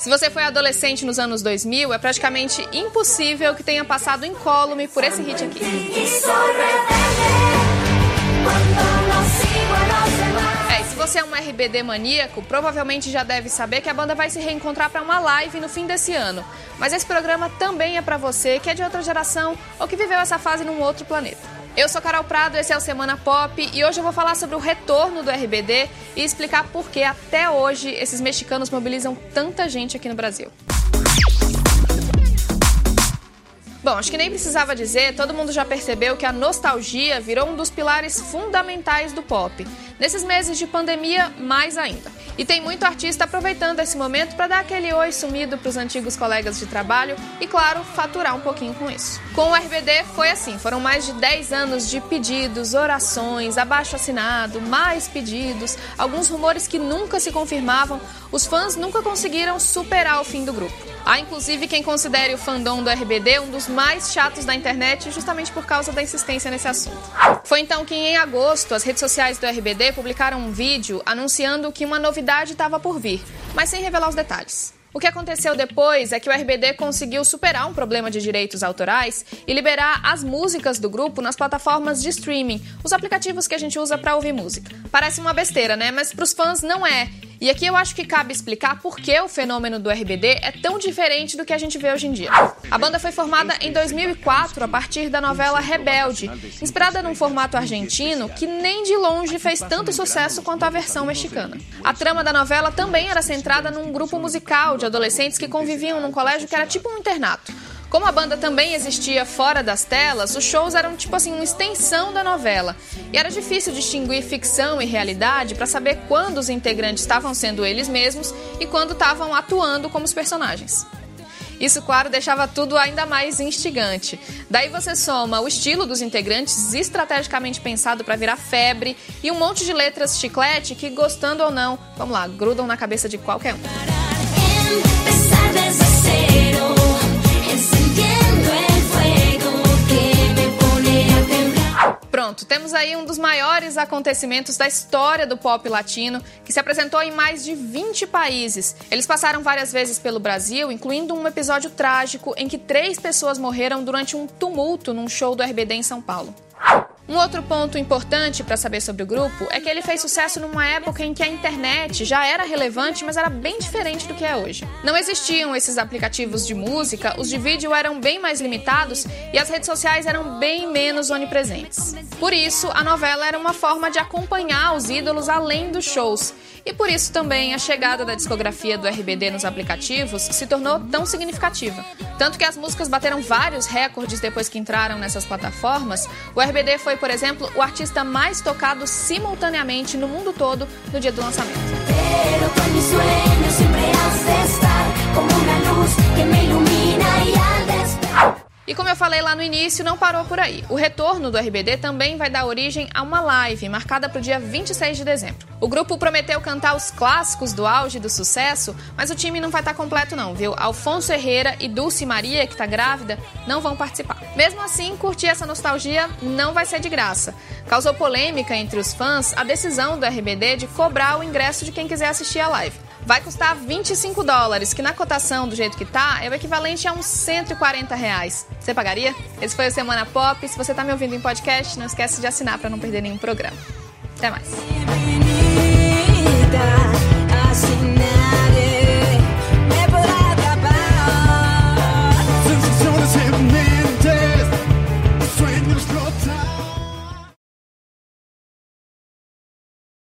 Se você foi adolescente nos anos 2000, é praticamente impossível que tenha passado incólume por esse hit aqui. É, se você é um RBD maníaco, provavelmente já deve saber que a banda vai se reencontrar para uma live no fim desse ano. Mas esse programa também é para você que é de outra geração ou que viveu essa fase num outro planeta. Eu sou Carol Prado, esse é o Semana Pop e hoje eu vou falar sobre o retorno do RBD e explicar por que até hoje esses mexicanos mobilizam tanta gente aqui no Brasil. Bom, acho que nem precisava dizer, todo mundo já percebeu que a nostalgia virou um dos pilares fundamentais do pop. Nesses meses de pandemia, mais ainda. E tem muito artista aproveitando esse momento para dar aquele oi sumido para os antigos colegas de trabalho e, claro, faturar um pouquinho com isso. Com o RBD foi assim: foram mais de 10 anos de pedidos, orações, abaixo assinado, mais pedidos, alguns rumores que nunca se confirmavam. Os fãs nunca conseguiram superar o fim do grupo. Há inclusive quem considere o fandom do RBD um dos mais chatos da internet, justamente por causa da insistência nesse assunto. Foi então que, em agosto, as redes sociais do RBD publicaram um vídeo anunciando que uma novidade estava por vir, mas sem revelar os detalhes. O que aconteceu depois é que o RBD conseguiu superar um problema de direitos autorais e liberar as músicas do grupo nas plataformas de streaming, os aplicativos que a gente usa para ouvir música. Parece uma besteira, né? Mas para os fãs não é. E aqui eu acho que cabe explicar por que o fenômeno do RBD é tão diferente do que a gente vê hoje em dia. A banda foi formada em 2004 a partir da novela Rebelde, inspirada num formato argentino que nem de longe fez tanto sucesso quanto a versão mexicana. A trama da novela também era centrada num grupo musical de adolescentes que conviviam num colégio que era tipo um internato. Como a banda também existia fora das telas, os shows eram tipo assim uma extensão da novela. E era difícil distinguir ficção e realidade para saber quando os integrantes estavam sendo eles mesmos e quando estavam atuando como os personagens. Isso, claro, deixava tudo ainda mais instigante. Daí você soma o estilo dos integrantes estrategicamente pensado para virar febre e um monte de letras chiclete que, gostando ou não, vamos lá, grudam na cabeça de qualquer um. Pronto, temos aí um dos maiores acontecimentos da história do pop latino, que se apresentou em mais de 20 países. Eles passaram várias vezes pelo Brasil, incluindo um episódio trágico em que três pessoas morreram durante um tumulto num show do RBD em São Paulo. Um outro ponto importante para saber sobre o grupo é que ele fez sucesso numa época em que a internet já era relevante, mas era bem diferente do que é hoje. Não existiam esses aplicativos de música, os de vídeo eram bem mais limitados e as redes sociais eram bem menos onipresentes. Por isso, a novela era uma forma de acompanhar os ídolos além dos shows. E por isso também a chegada da discografia do RBD nos aplicativos se tornou tão significativa. Tanto que as músicas bateram vários recordes depois que entraram nessas plataformas. O RBD foi por exemplo, o artista mais tocado simultaneamente no mundo todo no dia do lançamento. E como eu falei lá no início, não parou por aí. O retorno do RBD também vai dar origem a uma live marcada para o dia 26 de dezembro. O grupo prometeu cantar os clássicos do auge do sucesso, mas o time não vai estar tá completo não, viu? Alfonso Herrera e Dulce Maria, que está grávida, não vão participar. Mesmo assim, curtir essa nostalgia não vai ser de graça. Causou polêmica entre os fãs a decisão do RBD de cobrar o ingresso de quem quiser assistir a live vai custar 25 dólares, que na cotação do jeito que tá é o equivalente a uns 140 reais. Você pagaria? Esse foi o Semana Pop. Se você tá me ouvindo em podcast, não esquece de assinar para não perder nenhum programa. Até mais.